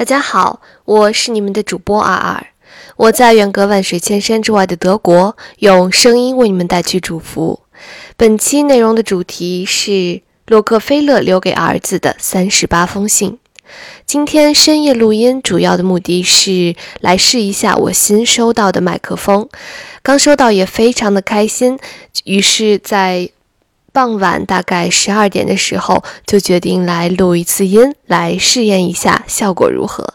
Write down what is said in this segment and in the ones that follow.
大家好，我是你们的主播阿尔，我在远隔万水千山之外的德国，用声音为你们带去祝福。本期内容的主题是洛克菲勒留给儿子的三十八封信。今天深夜录音，主要的目的是来试一下我新收到的麦克风，刚收到也非常的开心，于是，在。傍晚大概十二点的时候，就决定来录一次音，来试验一下效果如何。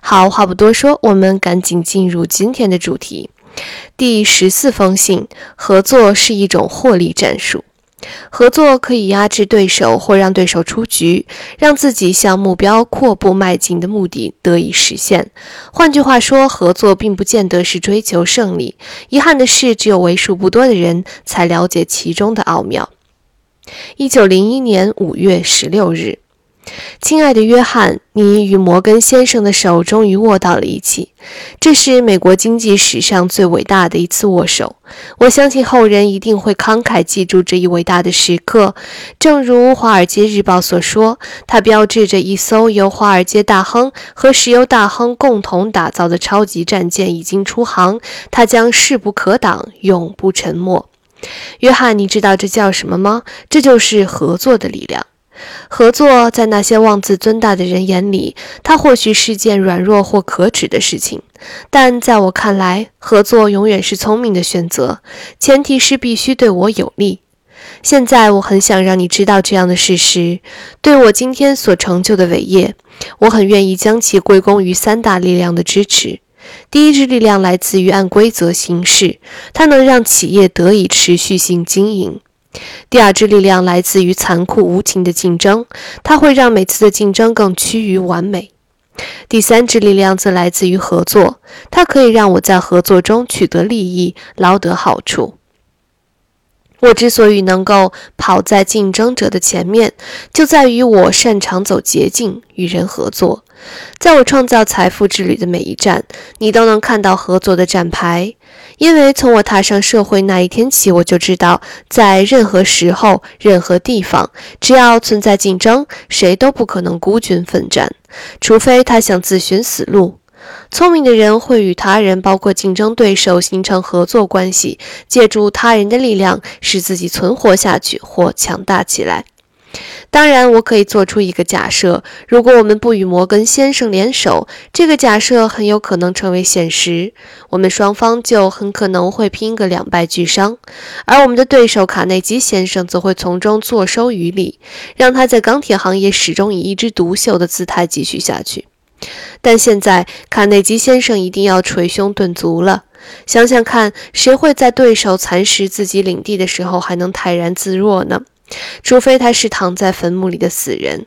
好，话不多说，我们赶紧进入今天的主题。第十四封信：合作是一种获利战术。合作可以压制对手或让对手出局，让自己向目标阔步迈进的目的得以实现。换句话说，合作并不见得是追求胜利。遗憾的是，只有为数不多的人才了解其中的奥妙。一九零一年五月十六日，亲爱的约翰，你与摩根先生的手终于握到了一起，这是美国经济史上最伟大的一次握手。我相信后人一定会慷慨记住这一伟大的时刻。正如《华尔街日报》所说，它标志着一艘由华尔街大亨和石油大亨共同打造的超级战舰已经出航，它将势不可挡，永不沉没。约翰，你知道这叫什么吗？这就是合作的力量。合作在那些妄自尊大的人眼里，它或许是件软弱或可耻的事情，但在我看来，合作永远是聪明的选择，前提是必须对我有利。现在，我很想让你知道这样的事实：对我今天所成就的伟业，我很愿意将其归功于三大力量的支持。第一支力量来自于按规则行事，它能让企业得以持续性经营；第二支力量来自于残酷无情的竞争，它会让每次的竞争更趋于完美；第三支力量则来自于合作，它可以让我在合作中取得利益，捞得好处。我之所以能够跑在竞争者的前面，就在于我擅长走捷径，与人合作。在我创造财富之旅的每一站，你都能看到合作的站牌。因为从我踏上社会那一天起，我就知道，在任何时候、任何地方，只要存在竞争，谁都不可能孤军奋战，除非他想自寻死路。聪明的人会与他人，包括竞争对手，形成合作关系，借助他人的力量，使自己存活下去或强大起来。当然，我可以做出一个假设：如果我们不与摩根先生联手，这个假设很有可能成为现实，我们双方就很可能会拼个两败俱伤，而我们的对手卡内基先生则会从中坐收渔利，让他在钢铁行业始终以一枝独秀的姿态继续下去。但现在，卡内基先生一定要捶胸顿足了。想想看，谁会在对手蚕食自己领地的时候还能泰然自若呢？除非他是躺在坟墓里的死人。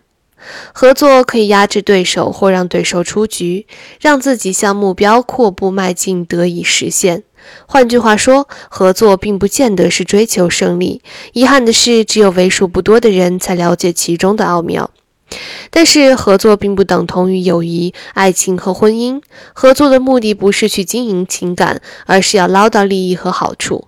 合作可以压制对手或让对手出局，让自己向目标阔步迈进得以实现。换句话说，合作并不见得是追求胜利。遗憾的是，只有为数不多的人才了解其中的奥妙。但是，合作并不等同于友谊、爱情和婚姻。合作的目的不是去经营情感，而是要捞到利益和好处。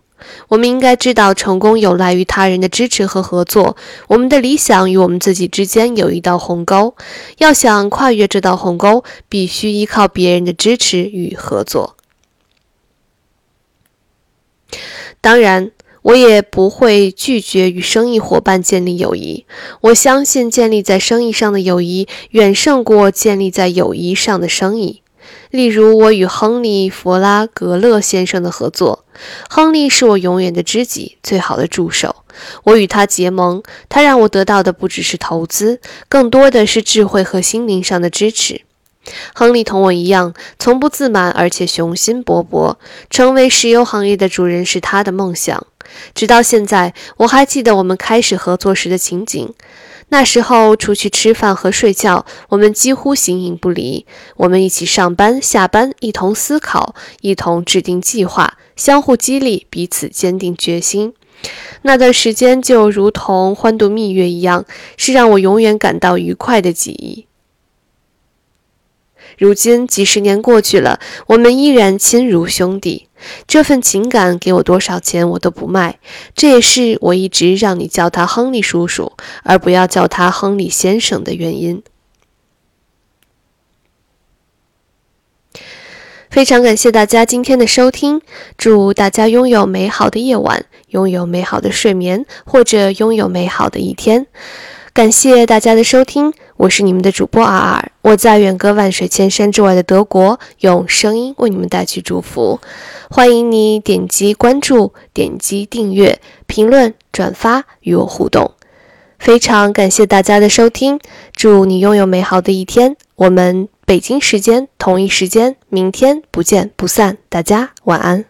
我们应该知道，成功有赖于他人的支持和合作。我们的理想与我们自己之间有一道鸿沟，要想跨越这道鸿沟，必须依靠别人的支持与合作。当然。我也不会拒绝与生意伙伴建立友谊。我相信建立在生意上的友谊远胜过建立在友谊上的生意。例如，我与亨利·弗拉格勒先生的合作。亨利是我永远的知己，最好的助手。我与他结盟，他让我得到的不只是投资，更多的是智慧和心灵上的支持。亨利同我一样，从不自满，而且雄心勃勃。成为石油行业的主人是他的梦想。直到现在，我还记得我们开始合作时的情景。那时候，出去吃饭和睡觉，我们几乎形影不离。我们一起上班、下班，一同思考，一同制定计划，相互激励，彼此坚定决心。那段时间就如同欢度蜜月一样，是让我永远感到愉快的记忆。如今几十年过去了，我们依然亲如兄弟。这份情感给我多少钱我都不卖。这也是我一直让你叫他亨利叔叔，而不要叫他亨利先生的原因。非常感谢大家今天的收听，祝大家拥有美好的夜晚，拥有美好的睡眠，或者拥有美好的一天。感谢大家的收听，我是你们的主播阿尔，我在远隔万水千山之外的德国，用声音为你们带去祝福。欢迎你点击关注、点击订阅、评论、转发与我互动。非常感谢大家的收听，祝你拥有美好的一天。我们北京时间同一时间，明天不见不散。大家晚安。